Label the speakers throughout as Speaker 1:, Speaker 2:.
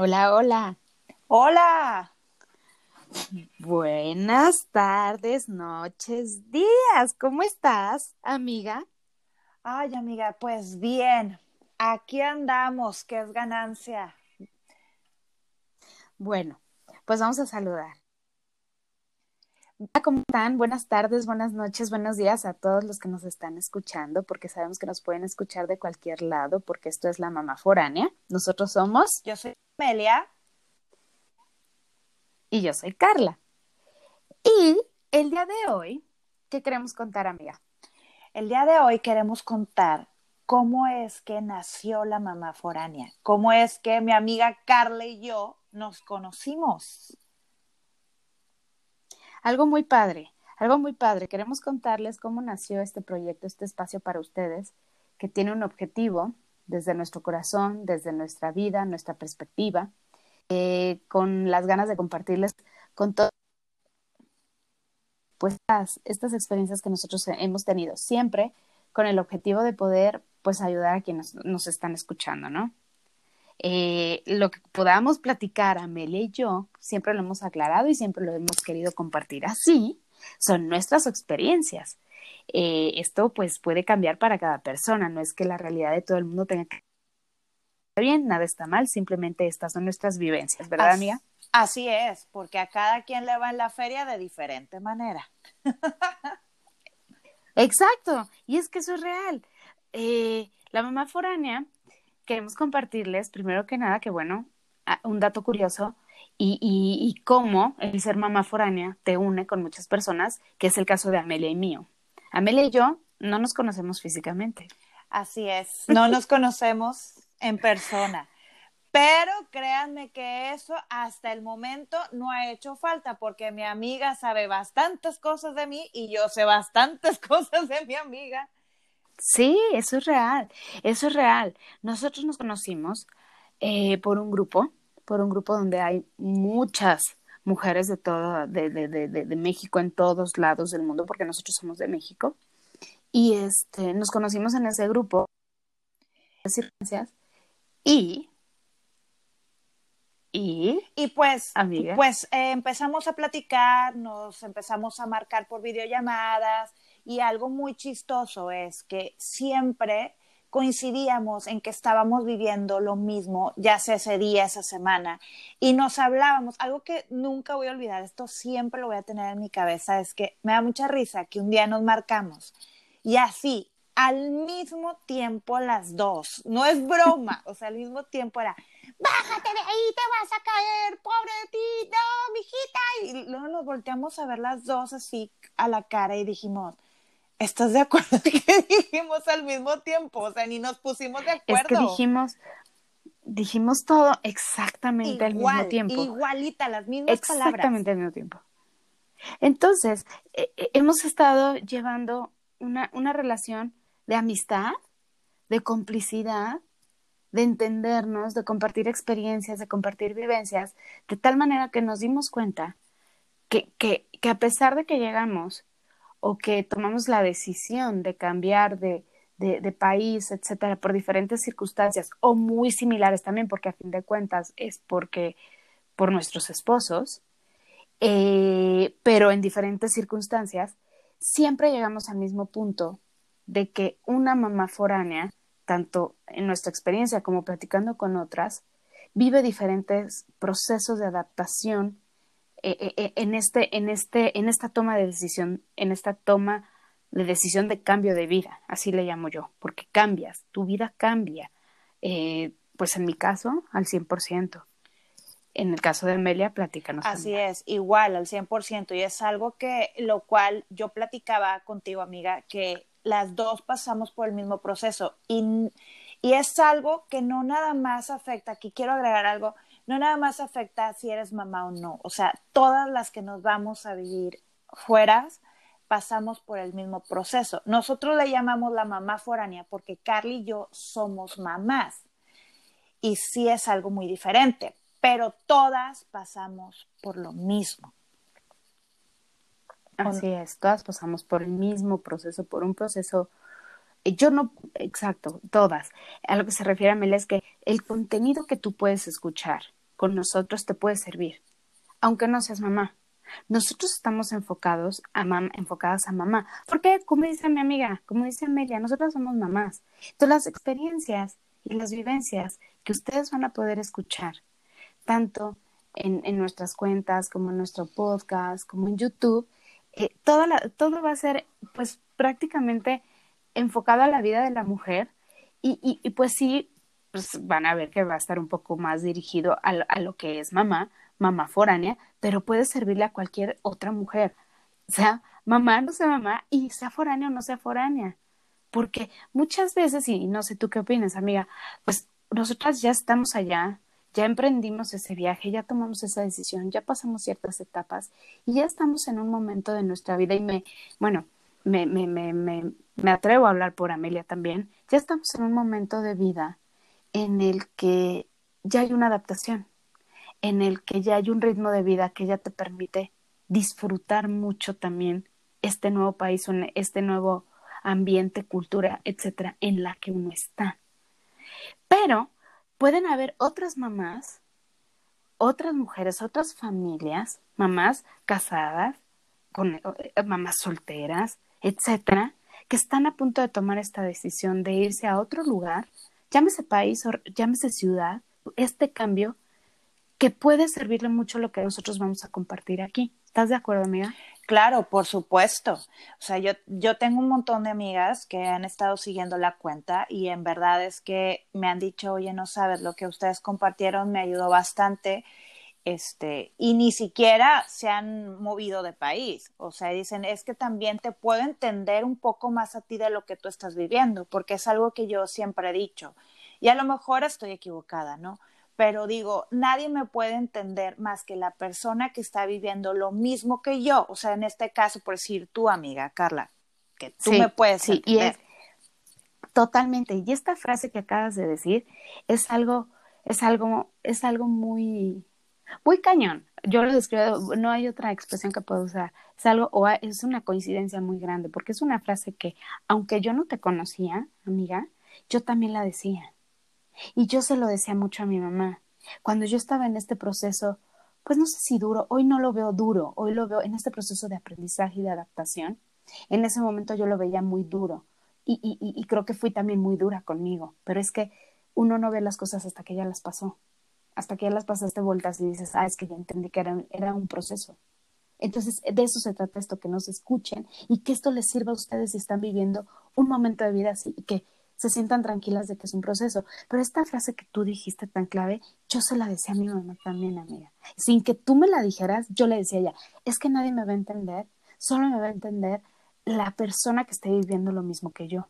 Speaker 1: Hola, hola.
Speaker 2: Hola.
Speaker 1: Buenas tardes, noches, días. ¿Cómo estás, amiga?
Speaker 2: Ay, amiga, pues bien. Aquí andamos, que es ganancia.
Speaker 1: Bueno, pues vamos a saludar. ¿Cómo están? Buenas tardes, buenas noches, buenos días a todos los que nos están escuchando, porque sabemos que nos pueden escuchar de cualquier lado, porque esto es la mamá foránea. Nosotros somos.
Speaker 2: Yo soy Amelia.
Speaker 1: Y yo soy Carla. Y el día de hoy, ¿qué queremos contar, amiga?
Speaker 2: El día de hoy queremos contar cómo es que nació la mamá foránea, cómo es que mi amiga Carla y yo nos conocimos
Speaker 1: algo muy padre, algo muy padre. Queremos contarles cómo nació este proyecto, este espacio para ustedes, que tiene un objetivo desde nuestro corazón, desde nuestra vida, nuestra perspectiva, eh, con las ganas de compartirles con todos pues estas, experiencias que nosotros hemos tenido, siempre con el objetivo de poder pues ayudar a quienes nos están escuchando, ¿no? Eh, lo que podamos platicar Amelia y yo, siempre lo hemos aclarado y siempre lo hemos querido compartir así, son nuestras experiencias. Eh, esto pues puede cambiar para cada persona, no es que la realidad de todo el mundo tenga que estar bien, nada está mal, simplemente estas son nuestras vivencias, ¿verdad, amiga?
Speaker 2: Así es, porque a cada quien le va en la feria de diferente manera.
Speaker 1: Exacto, y es que eso es real. Eh, la mamá foránea queremos compartirles, primero que nada, que bueno, un dato curioso y, y, cómo el ser mamá foránea te une con muchas personas, que es el caso de Amelia y mío. Amelia y yo no nos conocemos físicamente.
Speaker 2: Así es, no nos conocemos en persona. Pero créanme que eso hasta el momento no ha hecho falta porque mi amiga sabe bastantes cosas de mí y yo sé bastantes cosas de mi amiga.
Speaker 1: Sí, eso es real, eso es real. Nosotros nos conocimos eh, por un grupo, por un grupo donde hay muchas mujeres de todo, de, de, de, de, México en todos lados del mundo, porque nosotros somos de México. Y este, nos conocimos en ese grupo y y,
Speaker 2: y pues, pues eh, empezamos a platicar, nos empezamos a marcar por videollamadas, y algo muy chistoso es que siempre coincidíamos en que estábamos viviendo lo mismo, ya sea ese día, esa semana, y nos hablábamos, algo que nunca voy a olvidar, esto siempre lo voy a tener en mi cabeza, es que me da mucha risa que un día nos marcamos y así, al mismo tiempo las dos, no es broma, o sea, al mismo tiempo era, bájate de ahí, te vas a caer, pobre de ti, no, mijita, y luego nos volteamos a ver las dos así a la cara y dijimos, ¿Estás de acuerdo que dijimos al mismo tiempo? O sea, ni nos pusimos de acuerdo.
Speaker 1: Es que dijimos, dijimos todo exactamente al mismo tiempo.
Speaker 2: Igualita, las mismas palabras.
Speaker 1: Exactamente al mismo tiempo. Entonces, eh, eh, hemos estado llevando una, una relación de amistad, de complicidad, de entendernos, de compartir experiencias, de compartir vivencias, de tal manera que nos dimos cuenta que, que, que a pesar de que llegamos o que tomamos la decisión de cambiar de, de, país, etcétera, por diferentes circunstancias o muy similares también, porque a fin de cuentas es porque por nuestros esposos, eh, pero en diferentes circunstancias, siempre llegamos al mismo punto de que una mamá foránea, tanto en nuestra experiencia como platicando con otras, vive diferentes procesos de adaptación en, este, en, este, en esta toma de decisión, en esta toma de decisión de cambio de vida, así le llamo yo, porque cambias, tu vida cambia. pues en mi caso, al 100%. En el caso de Amelia, platícanos.
Speaker 2: Así es, igual, al 100%. Y es algo que, lo cual yo platicaba contigo, amiga, que las dos pasamos por el mismo proceso. Y, y es algo que no nada más afecta, aquí quiero agregar algo, no nada más afecta si eres mamá o no, o sea, todas las que nos vamos a vivir fuera pasamos por el mismo proceso. Nosotros le llamamos la mamá foránea porque Carly y yo somos mamás y sí es algo muy diferente, pero todas pasamos por lo mismo.
Speaker 1: Así es, todas pasamos por el mismo proceso, por un proceso yo no, exacto, todas. A lo que se refiere a Mel es que el contenido que tú puedes escuchar con nosotros te puede servir, aunque no seas mamá. Nosotros estamos enfocados a mam enfocadas a mamá, porque como dice mi amiga, como dice Amelia, nosotros somos mamás. Entonces las experiencias y las vivencias que ustedes van a poder escuchar, tanto en, nuestras cuentas como en nuestro podcast, como en YouTube, eh, todo, todo va a ser pues prácticamente enfocado a la vida de la mujer y, y pues sí, pues van a ver que va a estar un poco más dirigido a, a lo que es mamá, mamá foránea, pero puede servirle a cualquier otra mujer, sea mamá, no sea mamá, y sea foránea o no sea foránea. Porque muchas veces, y no sé tú qué opinas, amiga, pues nosotras ya estamos allá, ya emprendimos ese viaje, ya tomamos esa decisión, ya pasamos ciertas etapas y ya estamos en un momento de nuestra vida y me, bueno, me, me, me, me, me atrevo a hablar por Amelia también, ya estamos en un momento de vida en el que ya hay una adaptación, en el que ya hay un ritmo de vida que ya te permite disfrutar mucho también este nuevo país, este nuevo ambiente, cultura, etcétera, en la que uno está. Pero pueden haber otras mamás, otras mujeres, otras familias, mamás casadas, con eh, mamás solteras, etcétera, que están a punto de tomar esta decisión de irse a otro lugar, llámese país o llámese ciudad, este cambio que puede servirle mucho lo que nosotros vamos a compartir aquí. ¿Estás de acuerdo, amiga?
Speaker 2: Claro, por supuesto. O sea, yo, yo tengo un montón de amigas que han estado siguiendo la cuenta y en verdad es que me han dicho, oye, no sabes, lo que ustedes compartieron me ayudó bastante. Este, y ni siquiera se han movido de país. O sea, dicen, es que también te puedo entender un poco más a ti de lo que tú estás viviendo, porque es algo que yo siempre he dicho. Y a lo mejor estoy equivocada, ¿no? pero digo, nadie me puede entender más que la persona que está viviendo lo mismo que yo. O sea, en este caso, por decir tu amiga, Carla, que tú me puedes sí, entender.
Speaker 1: Y totalmente. Y esta frase que acabas de decir es algo, es algo, es algo muy, muy cañón. Yo lo describo, no hay otra expresión que pueda usar. Es algo, o es una coincidencia muy grande, porque es una frase que, aunque yo no te conocía, amiga, yo también la decía. Y yo se lo decía mucho a mi mamá. Cuando yo estaba en este proceso, pues no sé si duro, hoy no lo veo duro, hoy lo veo en este proceso de aprendizaje y de adaptación. En ese momento yo lo veía muy duro y, y, y creo que fui también muy dura conmigo, pero es que uno no ve las cosas hasta que ya las pasó, hasta que ya las pasaste vueltas y dices, ah, es que ya entendí que era, era un proceso. Entonces, de eso se trata esto, que nos escuchen y que esto les sirva a ustedes si están viviendo un momento de vida así, y que se sientan tranquilas de que es un proceso. Pero esta frase que tú dijiste tan clave, yo se la decía a mi mamá también, amiga. Sin que tú me la dijeras, yo le decía a ella, es que nadie me va a entender, solo me va a entender la persona que esté viviendo lo mismo que yo.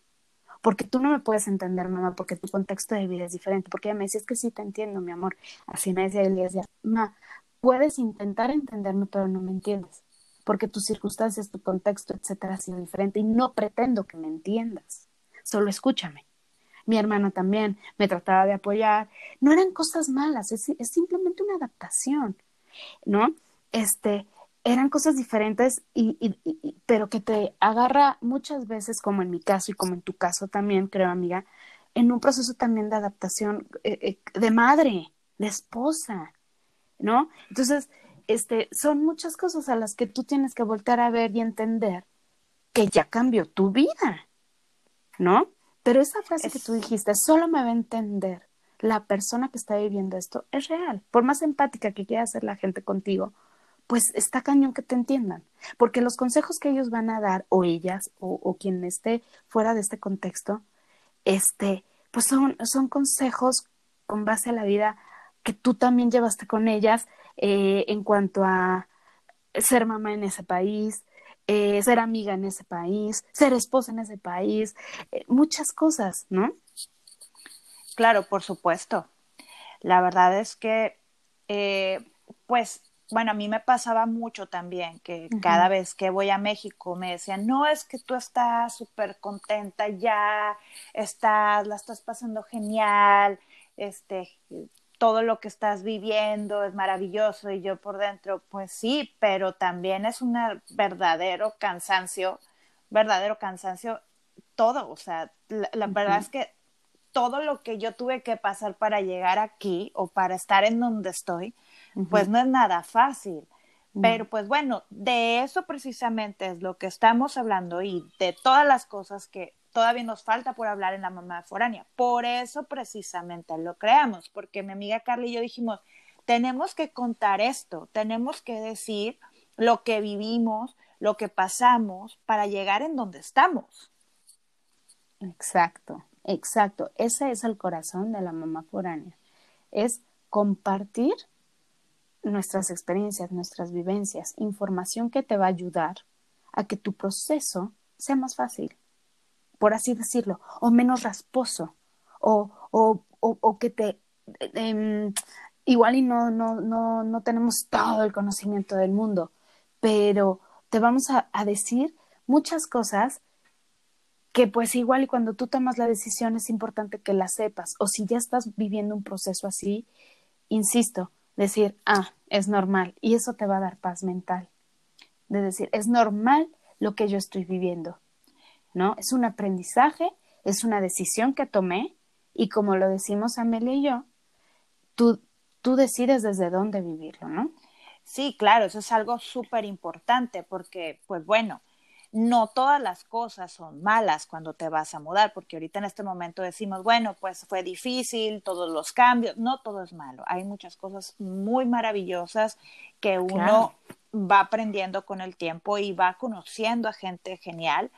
Speaker 1: Porque tú no me puedes entender, mamá, porque tu contexto de vida es diferente. Porque ella me decía, es que sí te entiendo, mi amor. Así me decía ella, decía, mamá, puedes intentar entenderme, pero no me entiendes. Porque tus circunstancias, tu contexto, etcétera, ha sido diferente y no pretendo que me entiendas solo escúchame. Mi hermano también me trataba de apoyar. No eran cosas malas, es, simplemente una adaptación, ¿no? Este, eran cosas diferentes, y, y, pero que te agarra muchas veces, como en mi caso y como en tu caso también, creo, amiga, en un proceso también de adaptación eh, eh, de madre, de esposa, ¿no? Entonces, este, son muchas cosas a las que tú tienes que voltar a ver y entender que ya cambió tu vida. ¿no? Pero esa frase que tú dijiste, solo me va a entender la persona que está viviendo esto, es real. Por más empática que quiera ser la gente contigo, pues está cañón que te entiendan. Porque los consejos que ellos van a dar, o ellas, o, quien esté fuera de este contexto, este, pues son, son consejos con base a la vida que tú también llevaste con ellas eh, en cuanto a ser mamá en ese país, eh, ser amiga en ese país, ser esposa en ese país, eh, muchas cosas, ¿no?
Speaker 2: Claro, por supuesto. La verdad es que, pues, bueno, a mí me pasaba mucho también que cada vez que voy a México me decían, no, es que tú estás súper contenta ya, estás, la estás pasando genial, este, todo lo que estás viviendo es maravilloso y yo por dentro, pues sí, pero también es un verdadero cansancio, verdadero cansancio todo, o sea, la, verdad es que todo lo que yo tuve que pasar para llegar aquí o para estar en donde estoy, pues no es nada fácil. Pero pues bueno, de eso precisamente es lo que estamos hablando y de todas las cosas que todavía nos falta por hablar en la mamá foránea. Por eso precisamente lo creamos, porque mi amiga Carla y yo dijimos, tenemos que contar esto, tenemos que decir lo que vivimos, lo que pasamos para llegar en donde estamos.
Speaker 1: Exacto, exacto. Ese es el corazón de la mamá foránea. Es compartir nuestras experiencias, nuestras vivencias, información que te va a ayudar a que tu proceso sea más fácil, por así decirlo, o menos rasposo, o, o, o, que te... Em, igual y no, no, no, no tenemos todo el conocimiento del mundo, pero te vamos a, a decir muchas cosas que pues igual y cuando tú tomas la decisión es importante que la sepas, o si ya estás viviendo un proceso así, insisto, decir, ah, es normal, y eso te va a dar paz mental, de decir, es normal lo que yo estoy viviendo, ¿no? Es un aprendizaje, es una decisión que tomé, y como lo decimos Amelia y yo, tú, tú decides desde dónde vivirlo, ¿no?
Speaker 2: Sí, claro, eso es algo súper importante porque, pues bueno, no todas las cosas son malas cuando te vas a mudar, porque ahorita en este momento decimos, bueno, pues fue difícil, todos los cambios, no todo es malo, hay muchas cosas muy maravillosas que uno va aprendiendo con el tiempo y va conociendo a gente genial.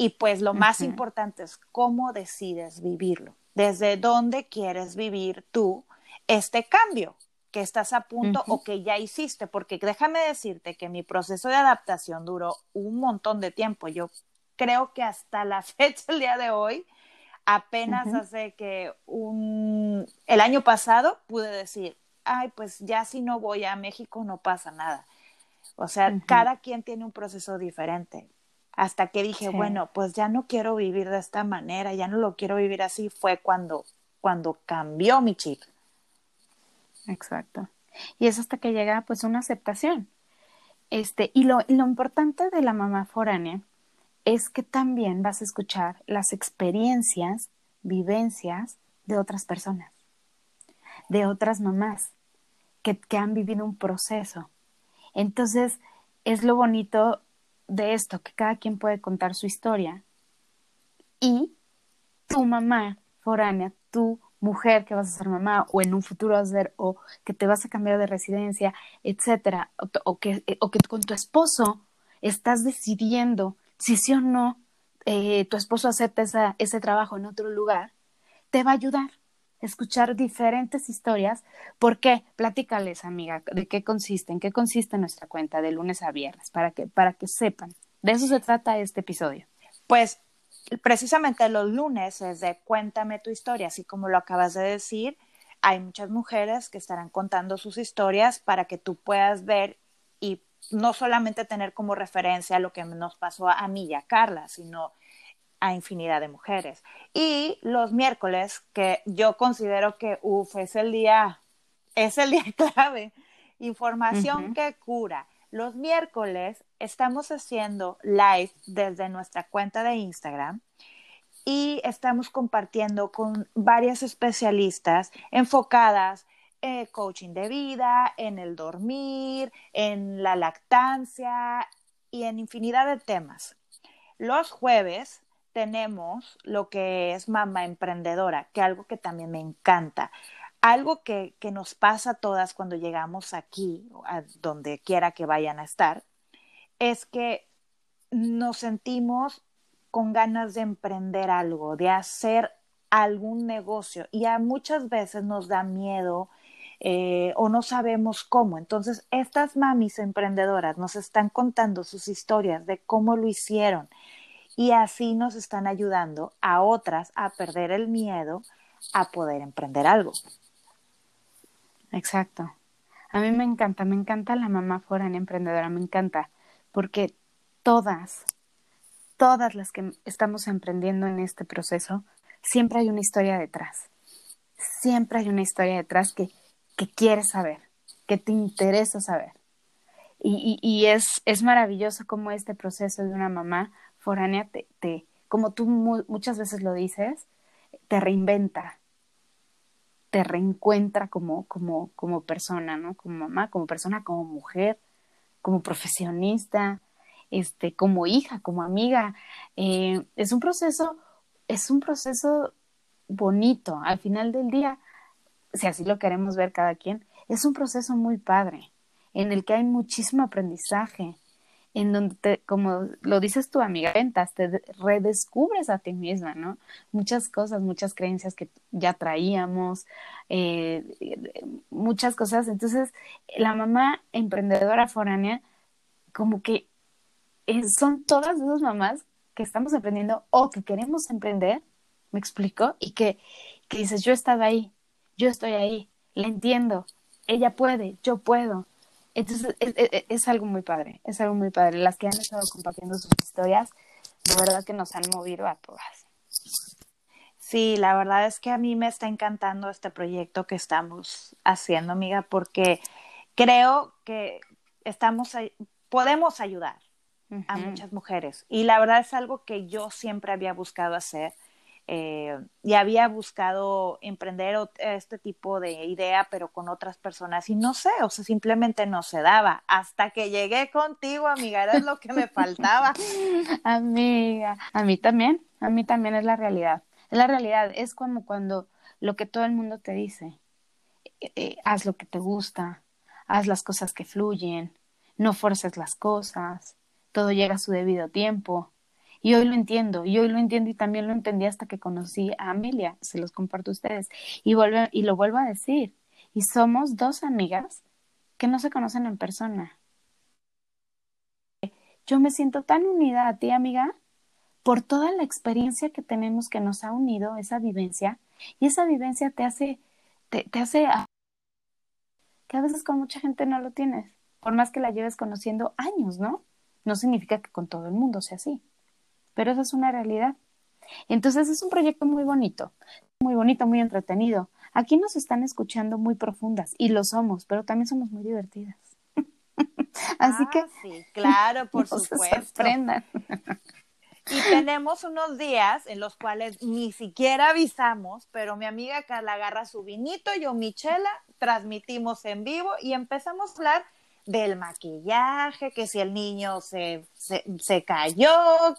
Speaker 2: Y pues lo más importante es cómo decides vivirlo, desde dónde quieres vivir tú este cambio, que estás a punto o que ya hiciste, porque déjame decirte que mi proceso de adaptación duró un montón de tiempo. Yo creo que hasta la fecha, el día de hoy, apenas hace que un, el año pasado pude decir, ay, pues ya si no voy a México no pasa nada. O sea, cada quien tiene un proceso diferente. Hasta que dije, bueno, pues ya no quiero vivir de esta manera, ya no lo quiero vivir así, fue cuando, cuando cambió mi chip.
Speaker 1: Exacto. Y es hasta que llega pues una aceptación. Este, y lo, lo importante de la mamá foránea es que también vas a escuchar las experiencias, vivencias de otras personas, de otras mamás que, que han vivido un proceso. Entonces, es lo bonito de esto, que cada quien puede contar su historia y tu mamá foránea, tú mujer que vas a ser mamá o en un futuro vas a ser o que te vas a cambiar de residencia, etcétera, o, que, eh, o que con tu esposo estás decidiendo si sí o no eh, tu esposo acepta esa, ese trabajo en otro lugar, te va a ayudar a escuchar diferentes historias. ¿Por qué? Platícales, amiga, de qué consiste, en qué consiste nuestra cuenta de lunes a viernes, para que, para que sepan. De eso se trata este episodio.
Speaker 2: Pues precisamente los lunes es de cuéntame tu historia, así como lo acabas de decir. Hay muchas mujeres que estarán contando sus historias para que tú puedas ver y no solamente tener como referencia lo que nos pasó a mí y a Carla, sino a infinidad de mujeres. Y los miércoles, que yo considero que, uff, es el día, es el día clave, información que cura. Los miércoles estamos haciendo live desde nuestra cuenta de Instagram y estamos compartiendo con varias especialistas enfocadas en coaching de vida, en el dormir, en la lactancia y en infinidad de temas. Los jueves tenemos lo que es mamá emprendedora, que algo que también me encanta algo que, nos pasa a todas cuando llegamos aquí, a donde quiera que vayan a estar, es que nos sentimos con ganas de emprender algo, de hacer algún negocio y a muchas veces nos da miedo eh, o no sabemos cómo. Entonces, estas mamis emprendedoras nos están contando sus historias de cómo lo hicieron y así nos están ayudando a otras a perder el miedo a poder emprender algo.
Speaker 1: Exacto. A mí me encanta, me encanta la mamá foránea emprendedora, me encanta, porque todas, todas las que estamos emprendiendo en este proceso, siempre hay una historia detrás. Siempre hay una historia detrás que, que quieres saber, que te interesa saber. Y, y, y es, es maravilloso cómo este proceso de una mamá foránea te, te como tú muchas veces lo dices, te reinventa, te reencuentra como, como, como persona, ¿no? Como mamá, como persona, como mujer, como profesionista, este, como hija, como amiga. Eh, es un proceso, es un proceso bonito. Al final del día, si así lo queremos ver cada quien, es un proceso muy padre, en el que hay muchísimo aprendizaje, en donde, te, como lo dices tu amiga, ventas, te redescubres a ti misma, ¿no? Muchas cosas, muchas creencias que ya traíamos, eh, muchas cosas. Entonces, la mamá emprendedora foránea, como que son todas esas mamás que estamos emprendiendo o que queremos emprender, ¿me explico? Y que, que dices, yo he estado ahí, yo estoy ahí, la entiendo, ella puede, yo puedo. Entonces, es, algo muy padre, es algo muy padre. Las que han estado compartiendo sus historias, de verdad que nos han movido a todas.
Speaker 2: Sí, la verdad es que a mí me está encantando este proyecto que estamos haciendo, amiga, porque creo que estamos, podemos ayudar a muchas mujeres. Y la verdad es algo que yo siempre había buscado hacer eh, y había buscado emprender este tipo de idea, pero con otras personas y no sé, o sea, simplemente no se daba. Hasta que llegué contigo, amiga, era lo que me faltaba.
Speaker 1: amiga, a mí también, a mí también es la realidad. Es la realidad, es como cuando lo que todo el mundo te dice, eh, eh, haz lo que te gusta, haz las cosas que fluyen, no forces las cosas, todo llega a su debido tiempo y hoy lo entiendo, y hoy lo entiendo y también lo entendí hasta que conocí a Amelia, se los comparto a ustedes. Y, vuelve, y lo vuelvo a decir, y somos dos amigas que no se conocen en persona. Yo me siento tan unida a ti, amiga, por toda la experiencia que tenemos que nos ha unido, esa vivencia, y esa vivencia te hace, te, te hace que a veces con mucha gente no lo tienes, por más que la lleves conociendo años, ¿no? No significa que con todo el mundo sea así pero esa es una realidad. Entonces es un proyecto muy bonito, muy bonito, muy entretenido. Aquí nos están escuchando muy profundas y lo somos, pero también somos muy divertidas. Así
Speaker 2: ah,
Speaker 1: que
Speaker 2: sí, claro, por supuesto. Y tenemos unos días en los cuales ni siquiera avisamos, pero mi amiga Carla agarra su vinito, yo Michela, transmitimos en vivo y empezamos a hablar del maquillaje, que si el niño se, se, cayó,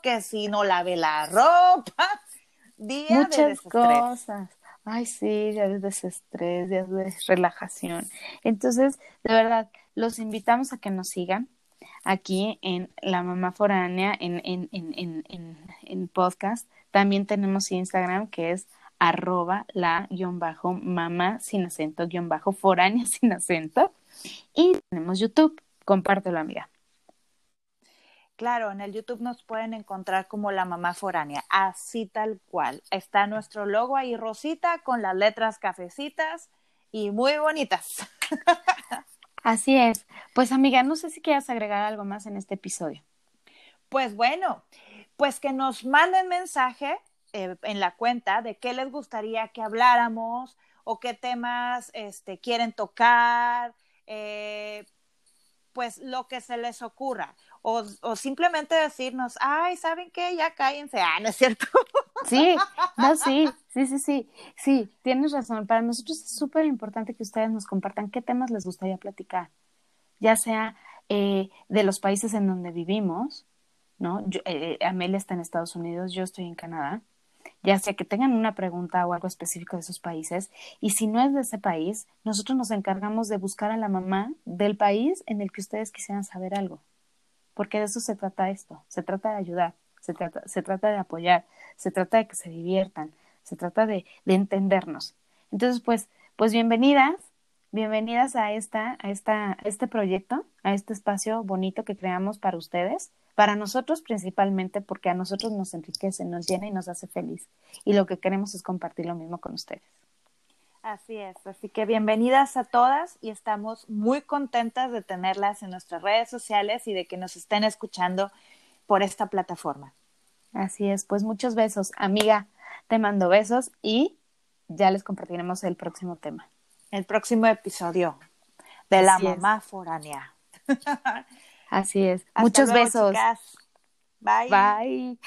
Speaker 2: que si no lave la ropa. Días
Speaker 1: Muchas cosas. Ay, sí, días de desestrés, días de relajación. Entonces, de verdad, los invitamos a que nos sigan aquí en La Mamá Foránea, en, en, en, en, en podcast. También tenemos Instagram, que es arroba la guion bajo mamá sin acento guion bajo foránea sin acento. Y tenemos YouTube, compártelo, amiga.
Speaker 2: Claro, en el YouTube nos pueden encontrar como la mamá foránea, así tal cual. Está nuestro logo ahí rosita con las letras cafecitas y muy bonitas.
Speaker 1: Así es. Pues amiga, no sé si quieras agregar algo más en este episodio.
Speaker 2: Pues bueno, pues que nos manden mensaje eh, en la cuenta de qué les gustaría que habláramos o qué temas este, quieren tocar, eh, pues lo que se les ocurra. O, simplemente decirnos, ay, ¿saben qué? Ya cállense. Ah, ¿no es cierto?
Speaker 1: Sí, no, sí, sí, sí, sí, sí, tienes razón. Para nosotros es súper importante que ustedes nos compartan qué temas les gustaría platicar, ya sea eh, de los países en donde vivimos, ¿no? Yo, eh, Amelia está en Estados Unidos, yo estoy en Canadá ya sea que tengan una pregunta o algo específico de sus países, y si no es de ese país, nosotros nos encargamos de buscar a la mamá del país en el que ustedes quisieran saber algo, porque de eso se trata esto, se trata de ayudar, se trata, se trata de apoyar, se trata de que se diviertan, se trata de, de entendernos. Entonces, pues, pues bienvenidas, bienvenidas a esta, a esta, a este proyecto, a este espacio bonito que creamos para ustedes para nosotros principalmente porque a nosotros nos enriquece, nos llena y nos hace feliz. Y lo que queremos es compartir lo mismo con ustedes.
Speaker 2: Así es, así que bienvenidas a todas y estamos muy contentas de tenerlas en nuestras redes sociales y de que nos estén escuchando por esta plataforma.
Speaker 1: Así es, pues muchos besos. Amiga, te mando besos y ya les compartiremos el próximo tema.
Speaker 2: El próximo episodio de la mamá foránea.
Speaker 1: Así es. Muchos besos.
Speaker 2: Bye.
Speaker 1: Bye.